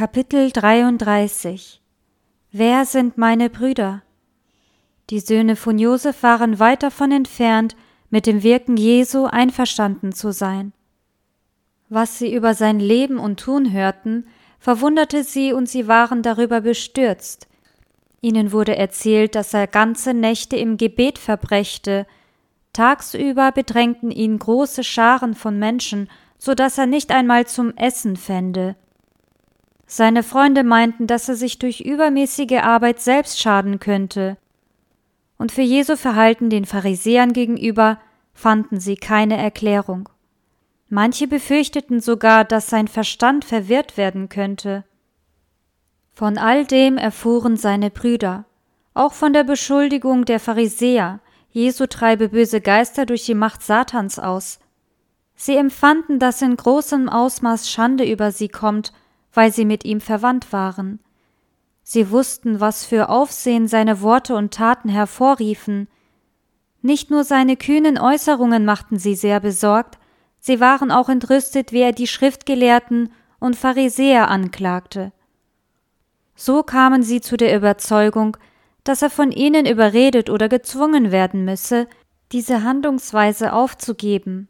Kapitel 33 Wer sind meine Brüder? Die Söhne von Josef waren weit davon entfernt, mit dem Wirken Jesu einverstanden zu sein. Was sie über sein Leben und Tun hörten, verwunderte sie und sie waren darüber bestürzt. Ihnen wurde erzählt, dass er ganze Nächte im Gebet verbrächte, tagsüber bedrängten ihn große Scharen von Menschen, so dass er nicht einmal zum Essen fände. Seine Freunde meinten, dass er sich durch übermäßige Arbeit selbst schaden könnte. Und für Jesu Verhalten den Pharisäern gegenüber fanden sie keine Erklärung. Manche befürchteten sogar, dass sein Verstand verwirrt werden könnte. Von all dem erfuhren seine Brüder, auch von der Beschuldigung der Pharisäer, Jesu treibe böse Geister durch die Macht Satans aus. Sie empfanden, dass in großem Ausmaß Schande über sie kommt weil sie mit ihm verwandt waren. Sie wussten, was für Aufsehen seine Worte und Taten hervorriefen. Nicht nur seine kühnen Äußerungen machten sie sehr besorgt, sie waren auch entrüstet, wie er die Schriftgelehrten und Pharisäer anklagte. So kamen sie zu der Überzeugung, dass er von ihnen überredet oder gezwungen werden müsse, diese Handlungsweise aufzugeben.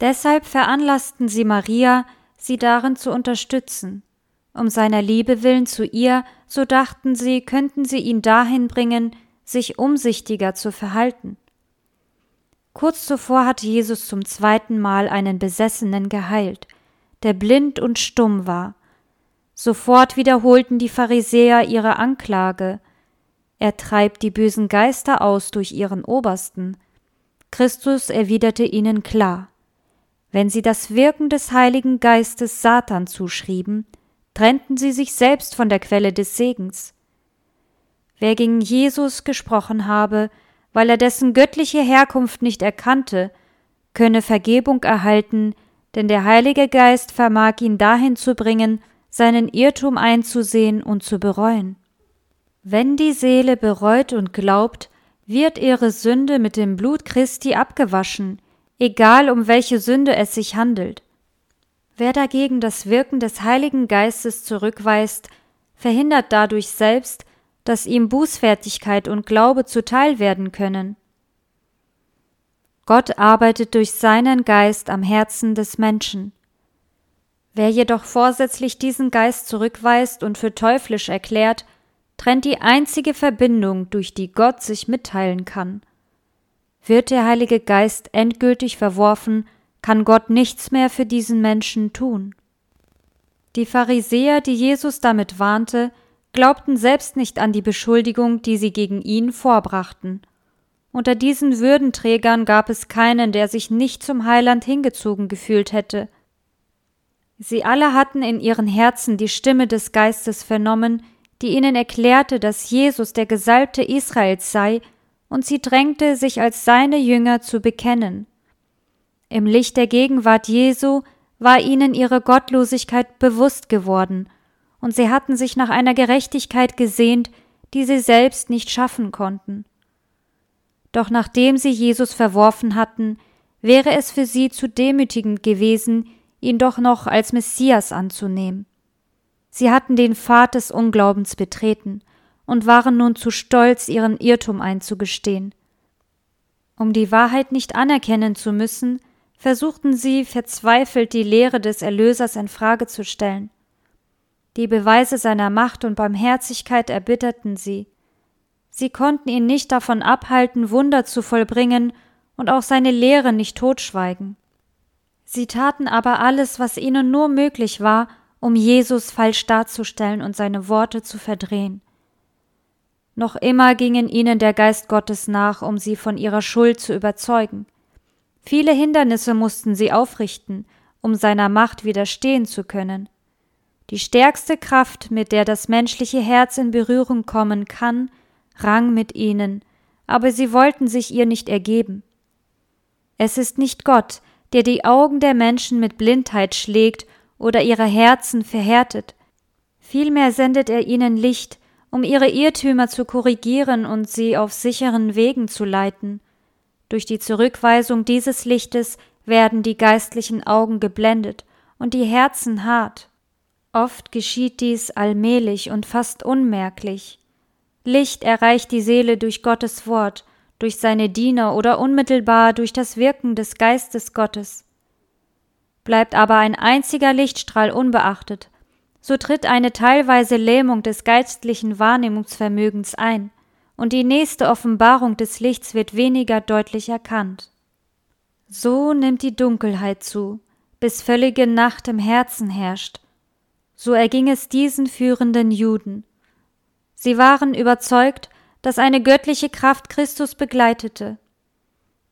Deshalb veranlassten sie Maria, sie darin zu unterstützen. Um seiner Liebe willen zu ihr, so dachten sie, könnten sie ihn dahin bringen, sich umsichtiger zu verhalten. Kurz zuvor hatte Jesus zum zweiten Mal einen Besessenen geheilt, der blind und stumm war. Sofort wiederholten die Pharisäer ihre Anklage. Er treibt die bösen Geister aus durch ihren Obersten. Christus erwiderte ihnen klar wenn sie das Wirken des Heiligen Geistes Satan zuschrieben, trennten sie sich selbst von der Quelle des Segens. Wer gegen Jesus gesprochen habe, weil er dessen göttliche Herkunft nicht erkannte, könne Vergebung erhalten, denn der Heilige Geist vermag ihn dahin zu bringen, seinen Irrtum einzusehen und zu bereuen. Wenn die Seele bereut und glaubt, wird ihre Sünde mit dem Blut Christi abgewaschen, egal um welche Sünde es sich handelt. Wer dagegen das Wirken des Heiligen Geistes zurückweist, verhindert dadurch selbst, dass ihm Bußfertigkeit und Glaube zuteil werden können. Gott arbeitet durch seinen Geist am Herzen des Menschen. Wer jedoch vorsätzlich diesen Geist zurückweist und für teuflisch erklärt, trennt die einzige Verbindung, durch die Gott sich mitteilen kann. Wird der Heilige Geist endgültig verworfen, kann Gott nichts mehr für diesen Menschen tun. Die Pharisäer, die Jesus damit warnte, glaubten selbst nicht an die Beschuldigung, die sie gegen ihn vorbrachten. Unter diesen Würdenträgern gab es keinen, der sich nicht zum Heiland hingezogen gefühlt hätte. Sie alle hatten in ihren Herzen die Stimme des Geistes vernommen, die ihnen erklärte, dass Jesus der Gesalbte Israels sei und sie drängte, sich als seine Jünger zu bekennen. Im Licht der Gegenwart Jesu war ihnen ihre Gottlosigkeit bewusst geworden, und sie hatten sich nach einer Gerechtigkeit gesehnt, die sie selbst nicht schaffen konnten. Doch nachdem sie Jesus verworfen hatten, wäre es für sie zu demütigend gewesen, ihn doch noch als Messias anzunehmen. Sie hatten den Pfad des Unglaubens betreten, und waren nun zu stolz, ihren Irrtum einzugestehen. Um die Wahrheit nicht anerkennen zu müssen, versuchten sie verzweifelt die Lehre des Erlösers in Frage zu stellen. Die Beweise seiner Macht und Barmherzigkeit erbitterten sie. Sie konnten ihn nicht davon abhalten, Wunder zu vollbringen und auch seine Lehre nicht totschweigen. Sie taten aber alles, was ihnen nur möglich war, um Jesus falsch darzustellen und seine Worte zu verdrehen. Noch immer gingen ihnen der Geist Gottes nach, um sie von ihrer Schuld zu überzeugen. Viele Hindernisse mussten sie aufrichten, um seiner Macht widerstehen zu können. Die stärkste Kraft, mit der das menschliche Herz in Berührung kommen kann, rang mit ihnen, aber sie wollten sich ihr nicht ergeben. Es ist nicht Gott, der die Augen der Menschen mit Blindheit schlägt oder ihre Herzen verhärtet. Vielmehr sendet er ihnen Licht, um ihre Irrtümer zu korrigieren und sie auf sicheren Wegen zu leiten. Durch die Zurückweisung dieses Lichtes werden die geistlichen Augen geblendet und die Herzen hart. Oft geschieht dies allmählich und fast unmerklich. Licht erreicht die Seele durch Gottes Wort, durch seine Diener oder unmittelbar durch das Wirken des Geistes Gottes. Bleibt aber ein einziger Lichtstrahl unbeachtet, so tritt eine teilweise Lähmung des geistlichen Wahrnehmungsvermögens ein, und die nächste Offenbarung des Lichts wird weniger deutlich erkannt. So nimmt die Dunkelheit zu, bis völlige Nacht im Herzen herrscht. So erging es diesen führenden Juden. Sie waren überzeugt, dass eine göttliche Kraft Christus begleitete.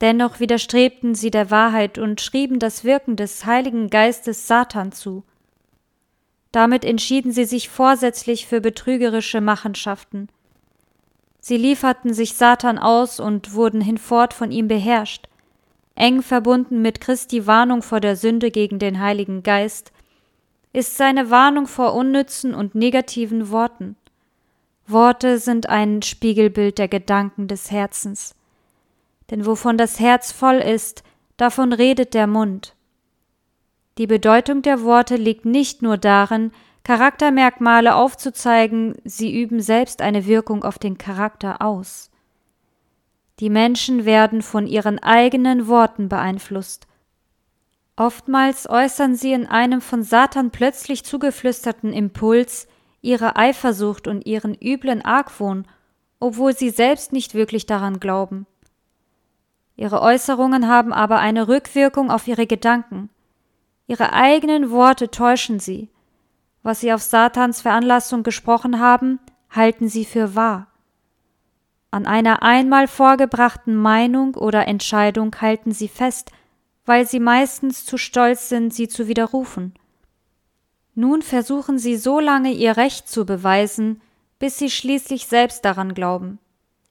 Dennoch widerstrebten sie der Wahrheit und schrieben das Wirken des Heiligen Geistes Satan zu. Damit entschieden sie sich vorsätzlich für betrügerische Machenschaften. Sie lieferten sich Satan aus und wurden hinfort von ihm beherrscht, eng verbunden mit Christi Warnung vor der Sünde gegen den Heiligen Geist, ist seine Warnung vor unnützen und negativen Worten. Worte sind ein Spiegelbild der Gedanken des Herzens. Denn wovon das Herz voll ist, davon redet der Mund. Die Bedeutung der Worte liegt nicht nur darin, Charaktermerkmale aufzuzeigen, sie üben selbst eine Wirkung auf den Charakter aus. Die Menschen werden von ihren eigenen Worten beeinflusst. Oftmals äußern sie in einem von Satan plötzlich zugeflüsterten Impuls ihre Eifersucht und ihren üblen Argwohn, obwohl sie selbst nicht wirklich daran glauben. Ihre Äußerungen haben aber eine Rückwirkung auf ihre Gedanken. Ihre eigenen Worte täuschen sie. Was sie auf Satans Veranlassung gesprochen haben, halten sie für wahr. An einer einmal vorgebrachten Meinung oder Entscheidung halten sie fest, weil sie meistens zu stolz sind, sie zu widerrufen. Nun versuchen sie so lange ihr Recht zu beweisen, bis sie schließlich selbst daran glauben.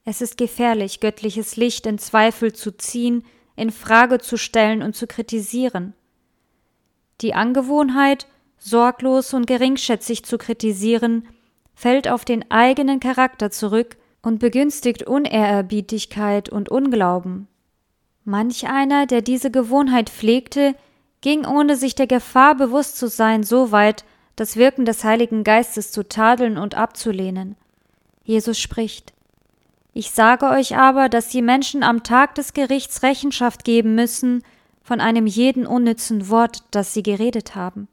Es ist gefährlich, göttliches Licht in Zweifel zu ziehen, in Frage zu stellen und zu kritisieren. Die Angewohnheit, sorglos und geringschätzig zu kritisieren, fällt auf den eigenen Charakter zurück und begünstigt Unehrerbietigkeit und Unglauben. Manch einer, der diese Gewohnheit pflegte, ging ohne sich der Gefahr bewusst zu sein so weit, das Wirken des Heiligen Geistes zu tadeln und abzulehnen. Jesus spricht Ich sage euch aber, dass die Menschen am Tag des Gerichts Rechenschaft geben müssen von einem jeden unnützen Wort, das sie geredet haben.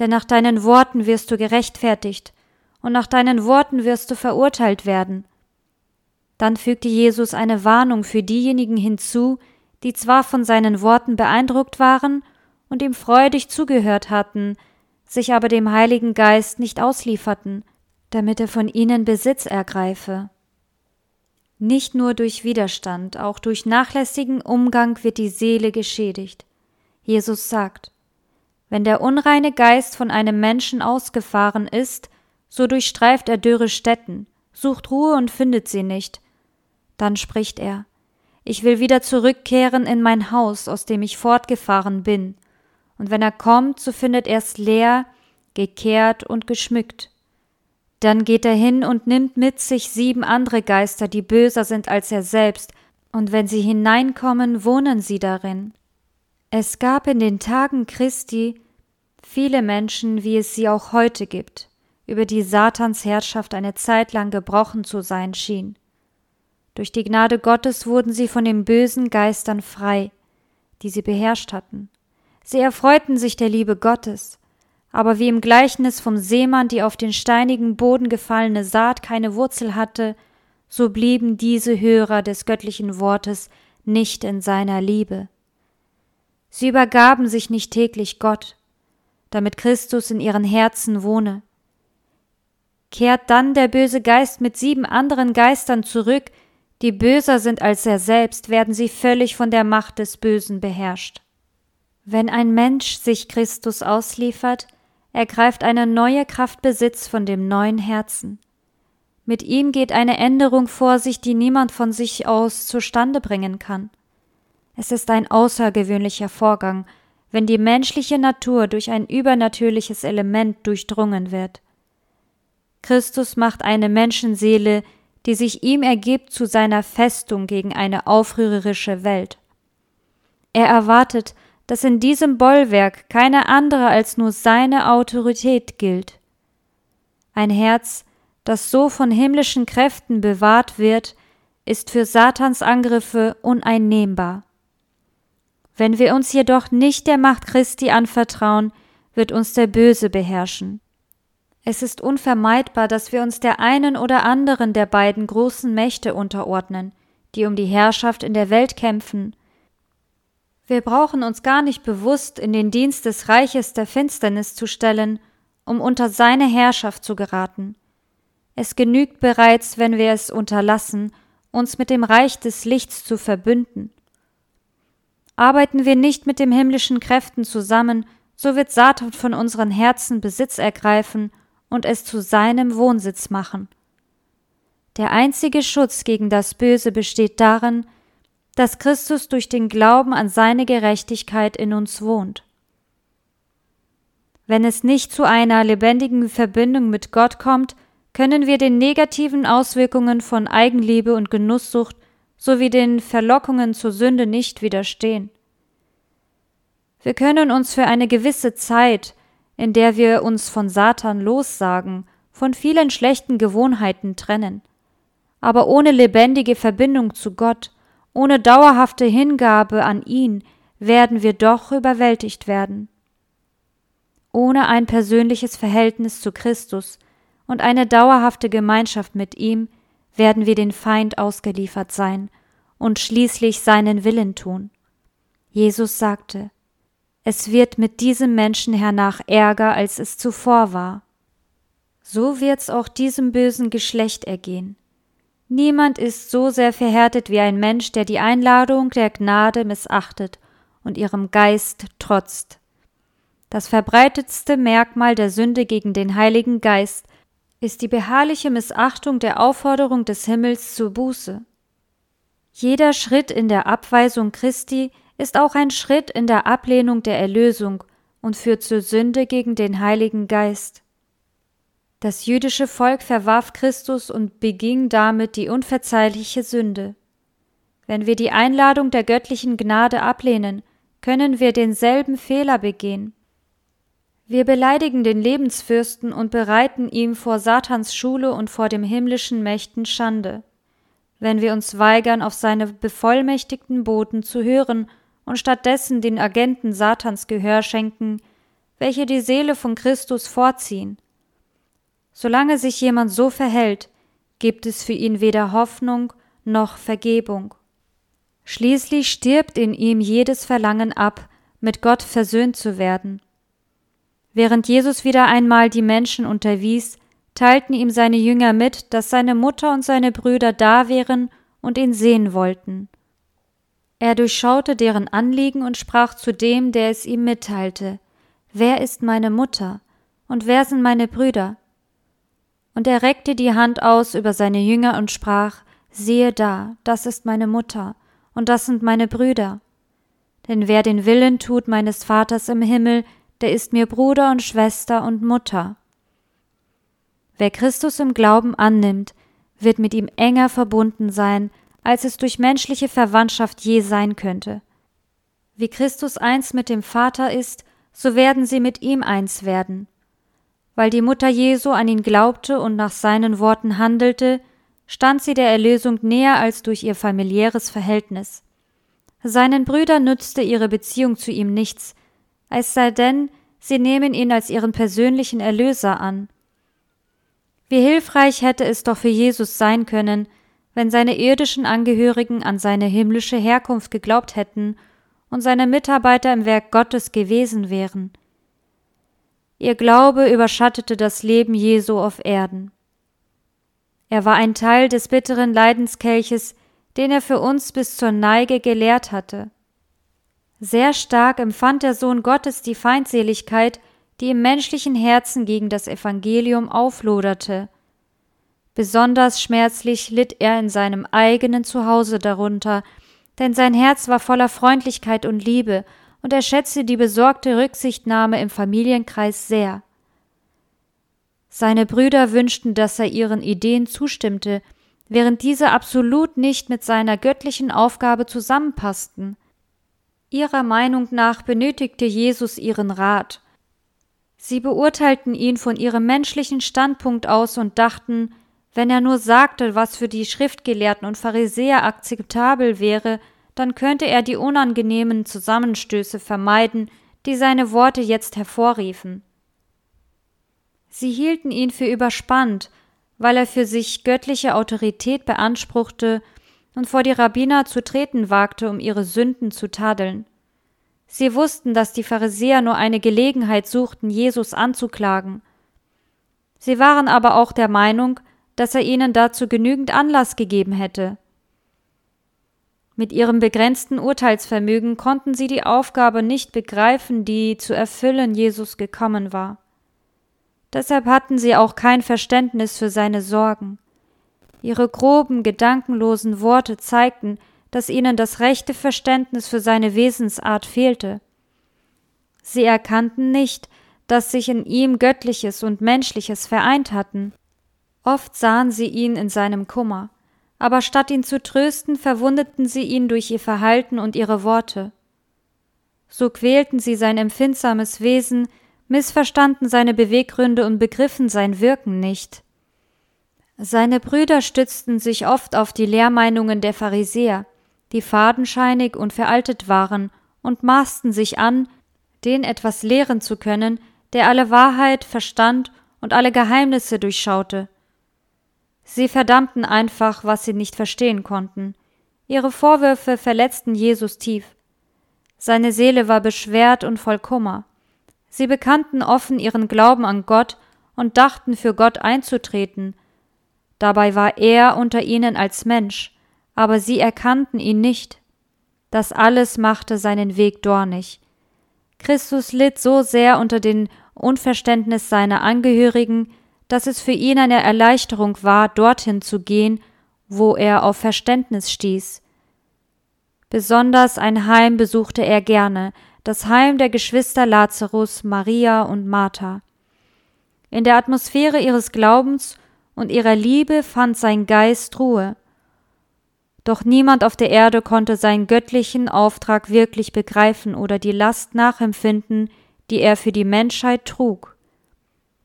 Denn nach deinen Worten wirst du gerechtfertigt, und nach deinen Worten wirst du verurteilt werden. Dann fügte Jesus eine Warnung für diejenigen hinzu, die zwar von seinen Worten beeindruckt waren und ihm freudig zugehört hatten, sich aber dem Heiligen Geist nicht auslieferten, damit er von ihnen Besitz ergreife. Nicht nur durch Widerstand, auch durch nachlässigen Umgang wird die Seele geschädigt. Jesus sagt, wenn der unreine Geist von einem Menschen ausgefahren ist, so durchstreift er dürre Stätten, sucht Ruhe und findet sie nicht. Dann spricht er, ich will wieder zurückkehren in mein Haus, aus dem ich fortgefahren bin. Und wenn er kommt, so findet er's leer, gekehrt und geschmückt. Dann geht er hin und nimmt mit sich sieben andere Geister, die böser sind als er selbst, und wenn sie hineinkommen, wohnen sie darin. Es gab in den Tagen Christi viele Menschen, wie es sie auch heute gibt, über die Satans Herrschaft eine Zeit lang gebrochen zu sein schien. Durch die Gnade Gottes wurden sie von den bösen Geistern frei, die sie beherrscht hatten. Sie erfreuten sich der Liebe Gottes, aber wie im Gleichnis vom Seemann die auf den steinigen Boden gefallene Saat keine Wurzel hatte, so blieben diese Hörer des göttlichen Wortes nicht in seiner Liebe. Sie übergaben sich nicht täglich Gott, damit Christus in ihren Herzen wohne. Kehrt dann der böse Geist mit sieben anderen Geistern zurück, die böser sind als er selbst, werden sie völlig von der Macht des Bösen beherrscht. Wenn ein Mensch sich Christus ausliefert, ergreift eine neue Kraft Besitz von dem neuen Herzen. Mit ihm geht eine Änderung vor sich, die niemand von sich aus zustande bringen kann. Es ist ein außergewöhnlicher Vorgang, wenn die menschliche Natur durch ein übernatürliches Element durchdrungen wird. Christus macht eine Menschenseele, die sich ihm ergibt, zu seiner Festung gegen eine aufrührerische Welt. Er erwartet, dass in diesem Bollwerk keine andere als nur seine Autorität gilt. Ein Herz, das so von himmlischen Kräften bewahrt wird, ist für Satans Angriffe uneinnehmbar. Wenn wir uns jedoch nicht der Macht Christi anvertrauen, wird uns der Böse beherrschen. Es ist unvermeidbar, dass wir uns der einen oder anderen der beiden großen Mächte unterordnen, die um die Herrschaft in der Welt kämpfen. Wir brauchen uns gar nicht bewusst in den Dienst des Reiches der Finsternis zu stellen, um unter seine Herrschaft zu geraten. Es genügt bereits, wenn wir es unterlassen, uns mit dem Reich des Lichts zu verbünden. Arbeiten wir nicht mit den himmlischen Kräften zusammen, so wird Satan von unseren Herzen Besitz ergreifen und es zu seinem Wohnsitz machen. Der einzige Schutz gegen das Böse besteht darin, dass Christus durch den Glauben an seine Gerechtigkeit in uns wohnt. Wenn es nicht zu einer lebendigen Verbindung mit Gott kommt, können wir den negativen Auswirkungen von Eigenliebe und Genusssucht sowie den Verlockungen zur Sünde nicht widerstehen. Wir können uns für eine gewisse Zeit in der wir uns von Satan lossagen, von vielen schlechten Gewohnheiten trennen. Aber ohne lebendige Verbindung zu Gott, ohne dauerhafte Hingabe an ihn, werden wir doch überwältigt werden. Ohne ein persönliches Verhältnis zu Christus und eine dauerhafte Gemeinschaft mit ihm werden wir den Feind ausgeliefert sein und schließlich seinen Willen tun. Jesus sagte, es wird mit diesem Menschen hernach ärger, als es zuvor war. So wird's auch diesem bösen Geschlecht ergehen. Niemand ist so sehr verhärtet wie ein Mensch, der die Einladung der Gnade missachtet und ihrem Geist trotzt. Das verbreitetste Merkmal der Sünde gegen den Heiligen Geist ist die beharrliche Missachtung der Aufforderung des Himmels zur Buße. Jeder Schritt in der Abweisung Christi ist auch ein Schritt in der Ablehnung der Erlösung und führt zur Sünde gegen den Heiligen Geist. Das jüdische Volk verwarf Christus und beging damit die unverzeihliche Sünde. Wenn wir die Einladung der göttlichen Gnade ablehnen, können wir denselben Fehler begehen. Wir beleidigen den Lebensfürsten und bereiten ihm vor Satans Schule und vor dem himmlischen Mächten Schande. Wenn wir uns weigern, auf seine bevollmächtigten Boten zu hören und stattdessen den Agenten Satans Gehör schenken, welche die Seele von Christus vorziehen. Solange sich jemand so verhält, gibt es für ihn weder Hoffnung noch Vergebung. Schließlich stirbt in ihm jedes Verlangen ab, mit Gott versöhnt zu werden. Während Jesus wieder einmal die Menschen unterwies, teilten ihm seine Jünger mit, dass seine Mutter und seine Brüder da wären und ihn sehen wollten. Er durchschaute deren Anliegen und sprach zu dem, der es ihm mitteilte Wer ist meine Mutter? Und wer sind meine Brüder? Und er reckte die Hand aus über seine Jünger und sprach Siehe da, das ist meine Mutter, und das sind meine Brüder. Denn wer den Willen tut meines Vaters im Himmel, der ist mir Bruder und Schwester und Mutter. Wer Christus im Glauben annimmt, wird mit ihm enger verbunden sein als es durch menschliche Verwandtschaft je sein könnte. Wie Christus eins mit dem Vater ist, so werden sie mit ihm eins werden. Weil die Mutter Jesu an ihn glaubte und nach seinen Worten handelte, stand sie der Erlösung näher als durch ihr familiäres Verhältnis. Seinen Brüdern nützte ihre Beziehung zu ihm nichts, es sei denn, sie nehmen ihn als ihren persönlichen Erlöser an. Wie hilfreich hätte es doch für Jesus sein können, wenn seine irdischen Angehörigen an seine himmlische Herkunft geglaubt hätten und seine Mitarbeiter im Werk Gottes gewesen wären. Ihr Glaube überschattete das Leben Jesu auf Erden. Er war ein Teil des bitteren Leidenskelches, den er für uns bis zur Neige gelehrt hatte. Sehr stark empfand der Sohn Gottes die Feindseligkeit, die im menschlichen Herzen gegen das Evangelium aufloderte Besonders schmerzlich litt er in seinem eigenen Zuhause darunter, denn sein Herz war voller Freundlichkeit und Liebe, und er schätzte die besorgte Rücksichtnahme im Familienkreis sehr. Seine Brüder wünschten, dass er ihren Ideen zustimmte, während diese absolut nicht mit seiner göttlichen Aufgabe zusammenpassten. Ihrer Meinung nach benötigte Jesus ihren Rat. Sie beurteilten ihn von ihrem menschlichen Standpunkt aus und dachten, wenn er nur sagte, was für die Schriftgelehrten und Pharisäer akzeptabel wäre, dann könnte er die unangenehmen Zusammenstöße vermeiden, die seine Worte jetzt hervorriefen. Sie hielten ihn für überspannt, weil er für sich göttliche Autorität beanspruchte und vor die Rabbiner zu treten wagte, um ihre Sünden zu tadeln. Sie wussten, dass die Pharisäer nur eine Gelegenheit suchten, Jesus anzuklagen. Sie waren aber auch der Meinung, dass er ihnen dazu genügend Anlass gegeben hätte. Mit ihrem begrenzten Urteilsvermögen konnten sie die Aufgabe nicht begreifen, die zu erfüllen Jesus gekommen war. Deshalb hatten sie auch kein Verständnis für seine Sorgen. Ihre groben, gedankenlosen Worte zeigten, dass ihnen das rechte Verständnis für seine Wesensart fehlte. Sie erkannten nicht, dass sich in ihm Göttliches und Menschliches vereint hatten. Oft sahen sie ihn in seinem Kummer, aber statt ihn zu trösten, verwundeten sie ihn durch ihr Verhalten und ihre Worte. So quälten sie sein empfindsames Wesen, missverstanden seine Beweggründe und begriffen sein Wirken nicht. Seine Brüder stützten sich oft auf die Lehrmeinungen der Pharisäer, die fadenscheinig und veraltet waren, und maßten sich an, den etwas lehren zu können, der alle Wahrheit verstand und alle Geheimnisse durchschaute. Sie verdammten einfach, was sie nicht verstehen konnten. Ihre Vorwürfe verletzten Jesus tief. Seine Seele war beschwert und voll Kummer. Sie bekannten offen ihren Glauben an Gott und dachten für Gott einzutreten. Dabei war er unter ihnen als Mensch, aber sie erkannten ihn nicht. Das alles machte seinen Weg dornig. Christus litt so sehr unter dem Unverständnis seiner Angehörigen, dass es für ihn eine Erleichterung war, dorthin zu gehen, wo er auf Verständnis stieß. Besonders ein Heim besuchte er gerne, das Heim der Geschwister Lazarus, Maria und Martha. In der Atmosphäre ihres Glaubens und ihrer Liebe fand sein Geist Ruhe. Doch niemand auf der Erde konnte seinen göttlichen Auftrag wirklich begreifen oder die Last nachempfinden, die er für die Menschheit trug.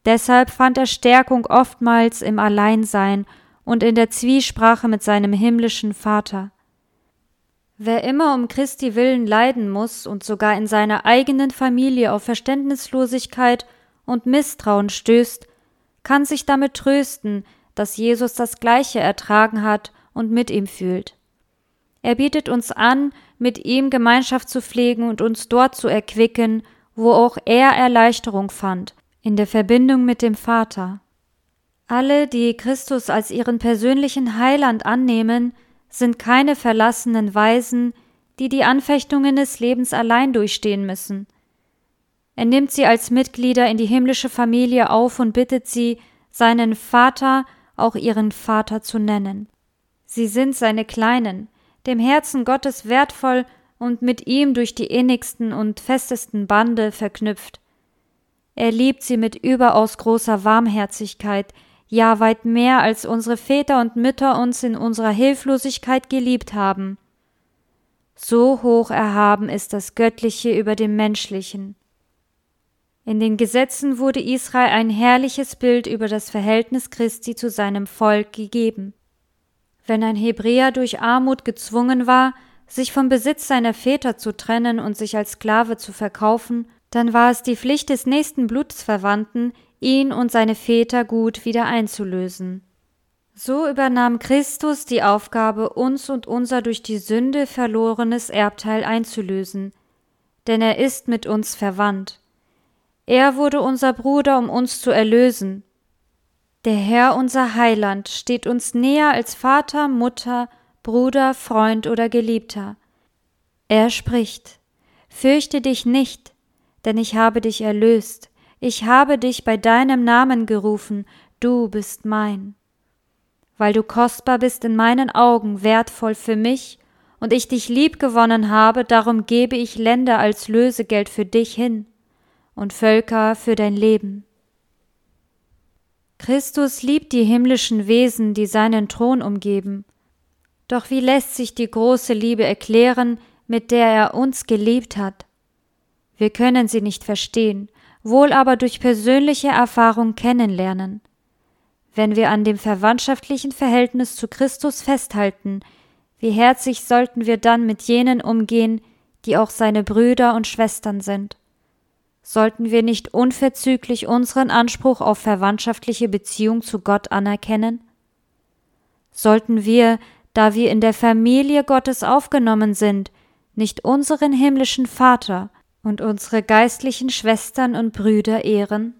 Deshalb fand er Stärkung oftmals im Alleinsein und in der Zwiesprache mit seinem himmlischen Vater. Wer immer um Christi willen leiden muss und sogar in seiner eigenen Familie auf Verständnislosigkeit und Misstrauen stößt, kann sich damit trösten, dass Jesus das Gleiche ertragen hat und mit ihm fühlt. Er bietet uns an, mit ihm Gemeinschaft zu pflegen und uns dort zu erquicken, wo auch er Erleichterung fand, in der Verbindung mit dem Vater. Alle, die Christus als ihren persönlichen Heiland annehmen, sind keine verlassenen Weisen, die die Anfechtungen des Lebens allein durchstehen müssen. Er nimmt sie als Mitglieder in die himmlische Familie auf und bittet sie, seinen Vater auch ihren Vater zu nennen. Sie sind seine Kleinen, dem Herzen Gottes wertvoll und mit ihm durch die innigsten und festesten Bande verknüpft. Er liebt sie mit überaus großer Warmherzigkeit, ja weit mehr als unsere Väter und Mütter uns in unserer Hilflosigkeit geliebt haben. So hoch erhaben ist das Göttliche über dem Menschlichen. In den Gesetzen wurde Israel ein herrliches Bild über das Verhältnis Christi zu seinem Volk gegeben. Wenn ein Hebräer durch Armut gezwungen war, sich vom Besitz seiner Väter zu trennen und sich als Sklave zu verkaufen, dann war es die Pflicht des nächsten Blutsverwandten, ihn und seine Väter gut wieder einzulösen. So übernahm Christus die Aufgabe, uns und unser durch die Sünde verlorenes Erbteil einzulösen, denn er ist mit uns verwandt. Er wurde unser Bruder, um uns zu erlösen. Der Herr unser Heiland steht uns näher als Vater, Mutter, Bruder, Freund oder Geliebter. Er spricht Fürchte dich nicht, denn ich habe dich erlöst, ich habe dich bei deinem Namen gerufen, du bist mein. Weil du kostbar bist in meinen Augen, wertvoll für mich, und ich dich lieb gewonnen habe, darum gebe ich Länder als Lösegeld für dich hin und Völker für dein Leben. Christus liebt die himmlischen Wesen, die seinen Thron umgeben. Doch wie lässt sich die große Liebe erklären, mit der er uns geliebt hat. Wir können sie nicht verstehen, wohl aber durch persönliche Erfahrung kennenlernen. Wenn wir an dem verwandtschaftlichen Verhältnis zu Christus festhalten, wie herzig sollten wir dann mit jenen umgehen, die auch seine Brüder und Schwestern sind. Sollten wir nicht unverzüglich unseren Anspruch auf verwandtschaftliche Beziehung zu Gott anerkennen? Sollten wir, da wir in der Familie Gottes aufgenommen sind, nicht unseren himmlischen Vater und unsere geistlichen Schwestern und Brüder ehren?